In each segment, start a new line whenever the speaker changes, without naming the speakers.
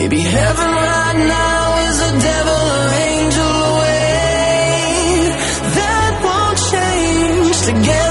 Maybe heaven right now is a devil or angel away. That won't change together.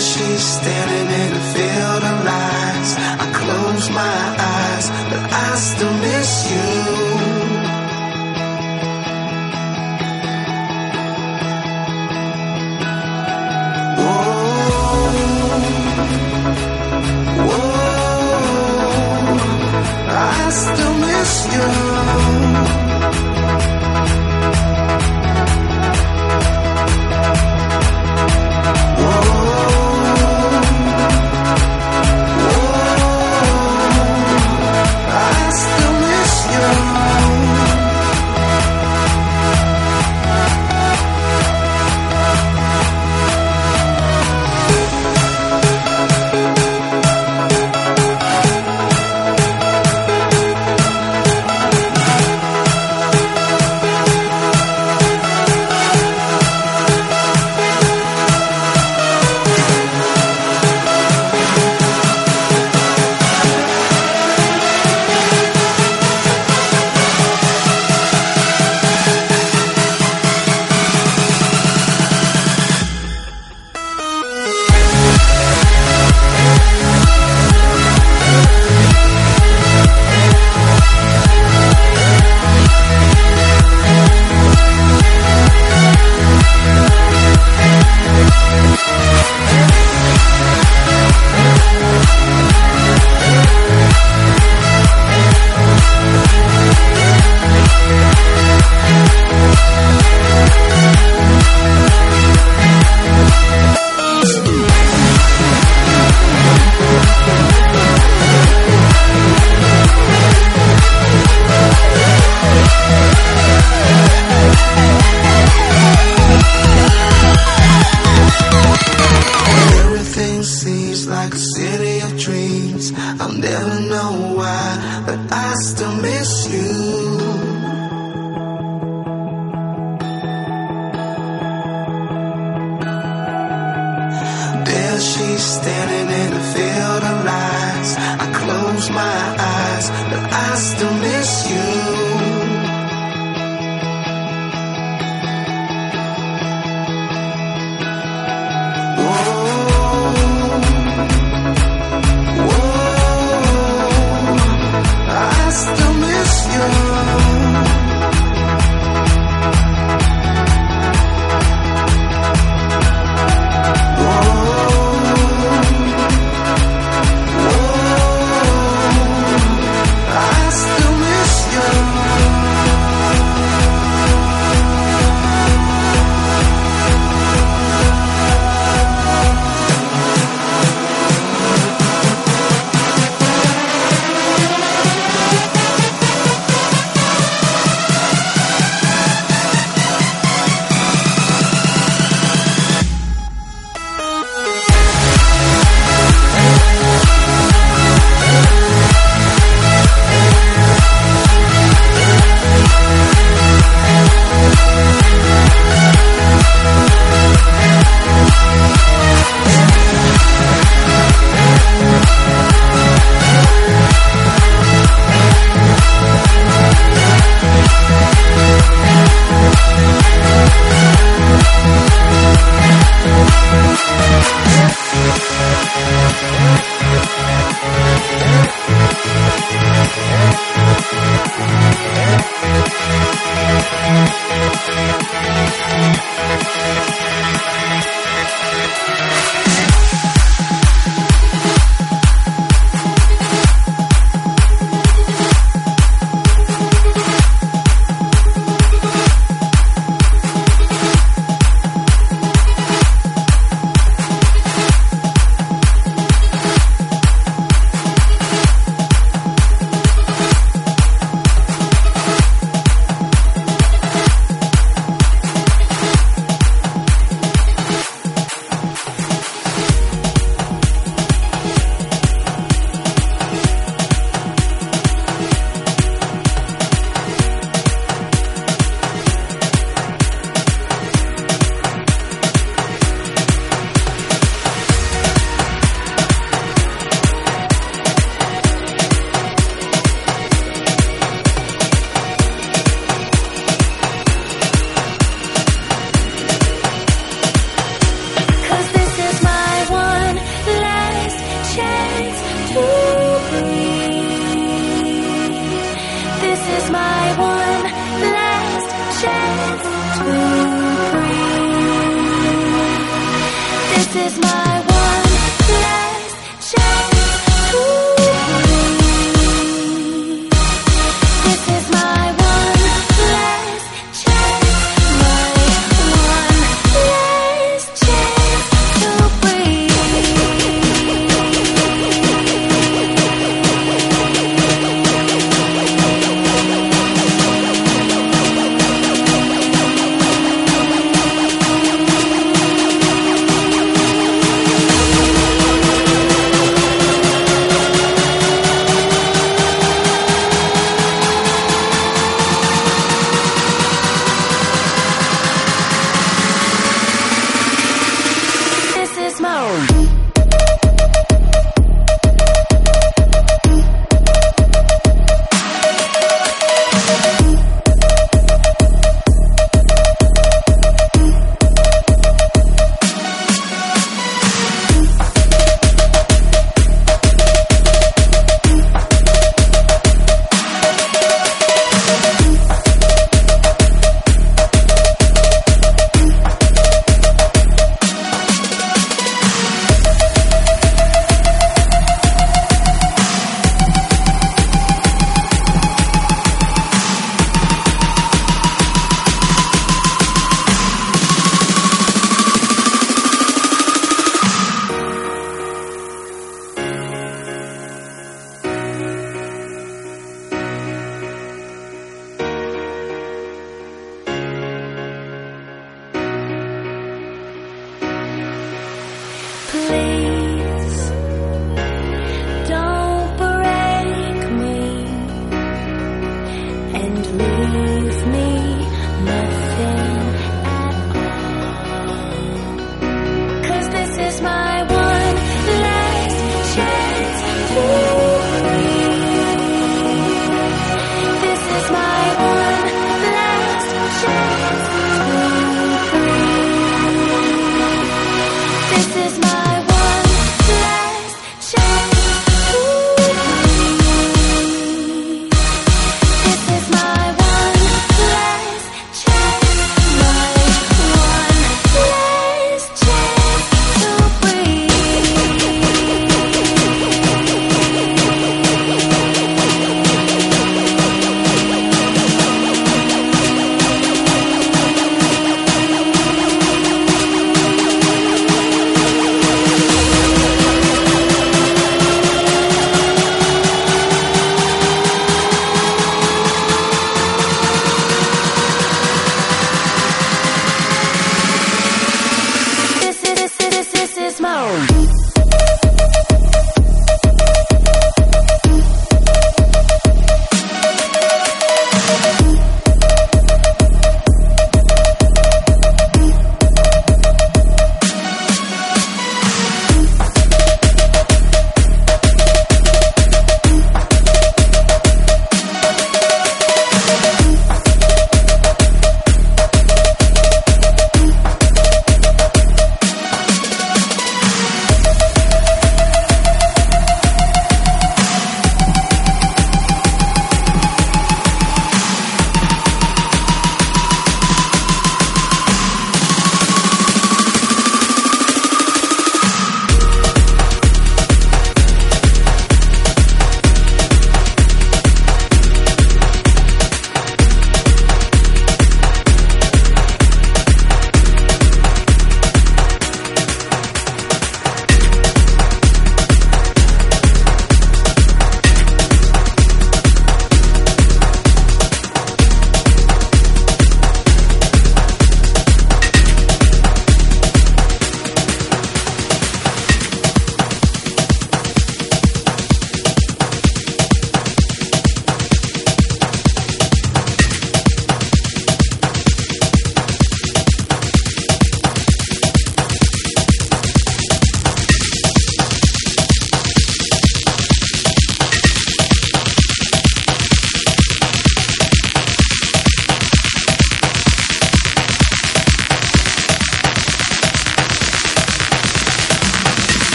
she's standing in a field of lies. I close my eyes, but I still miss you. Whoa, whoa, I still miss you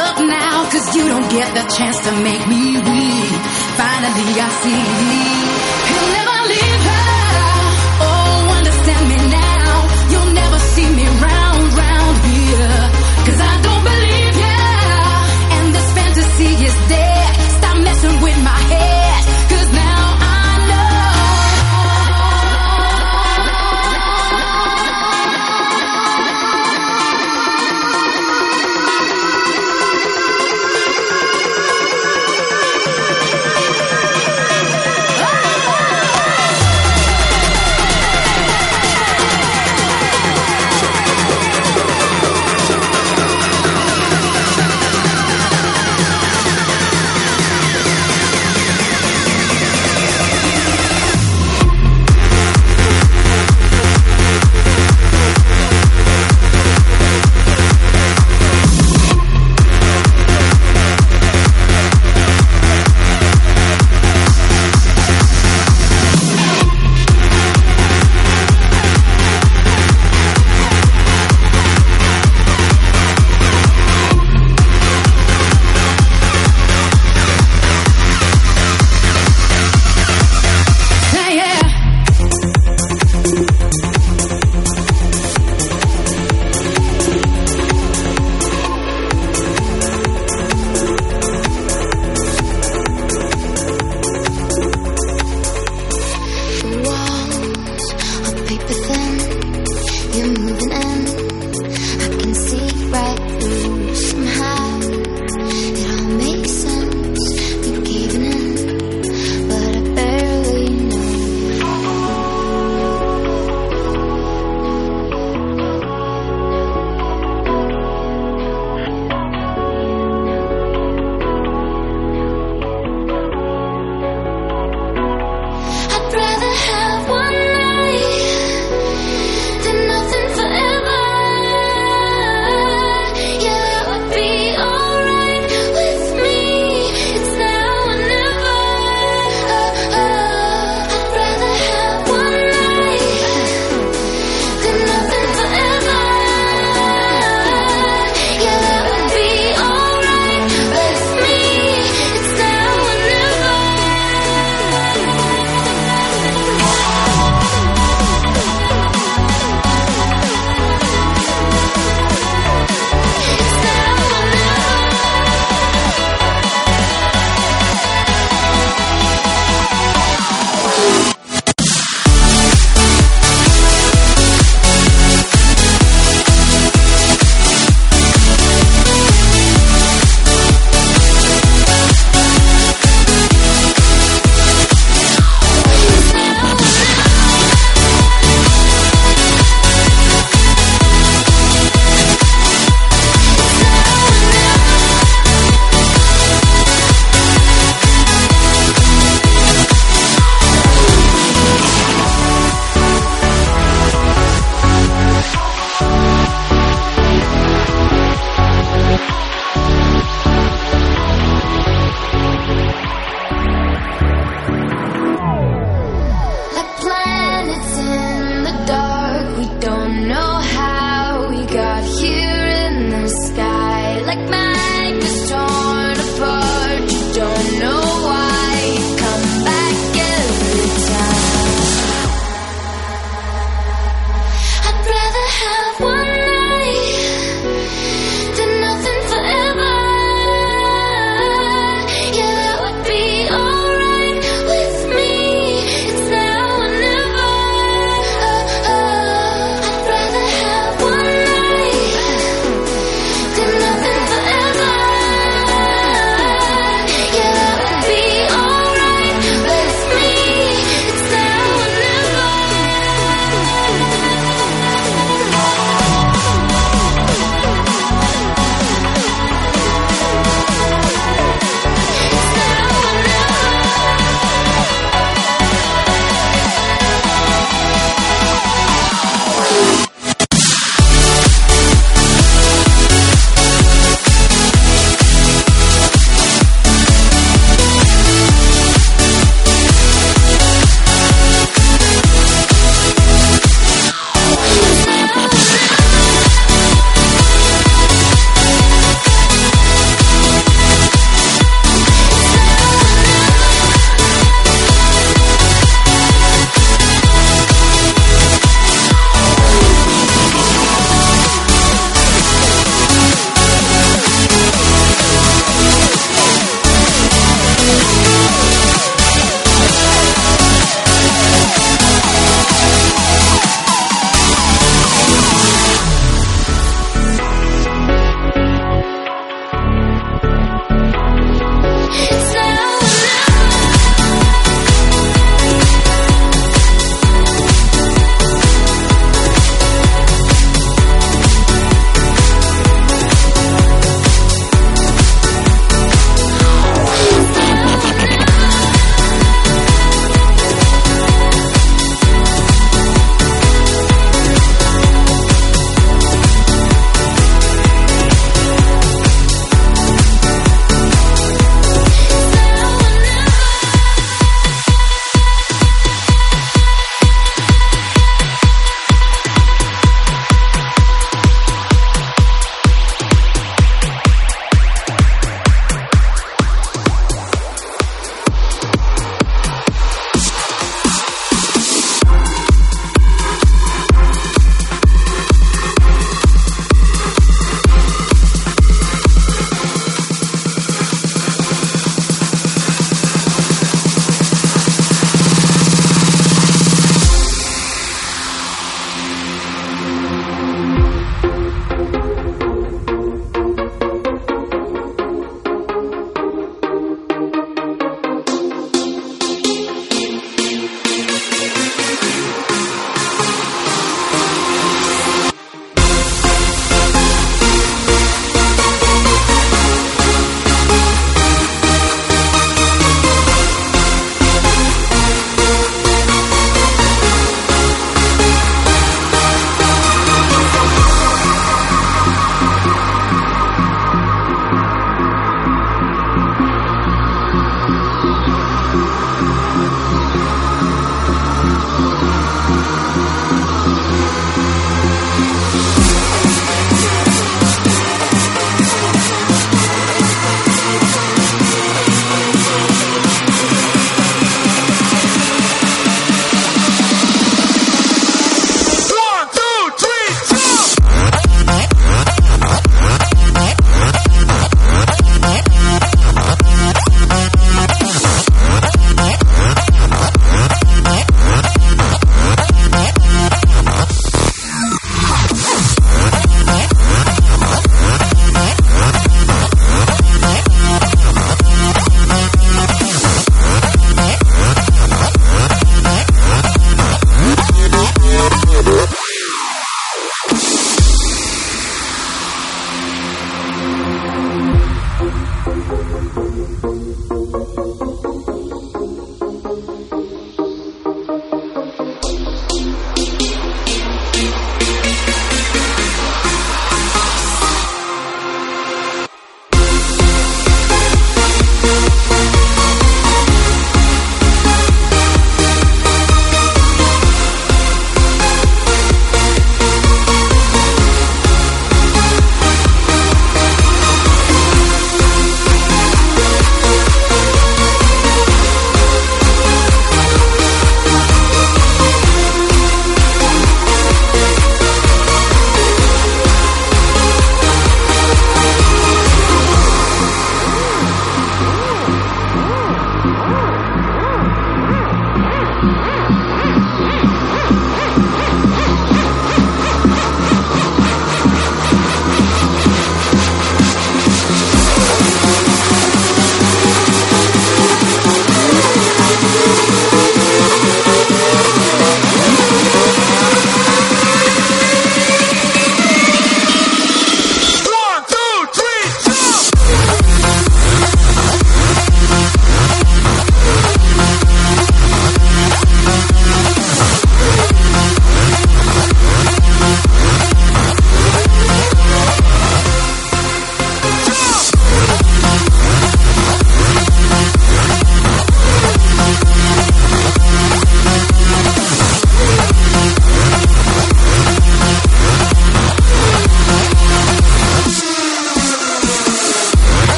up now, cause you don't get the chance to make me weak. Finally, I see.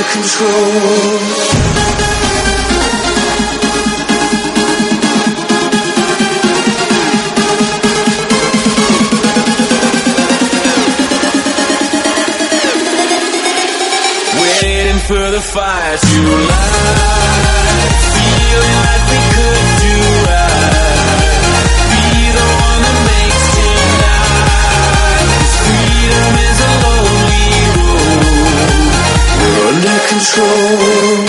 Under control. For the fire to light. Control.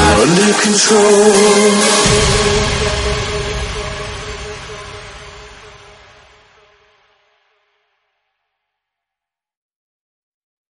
We're under control.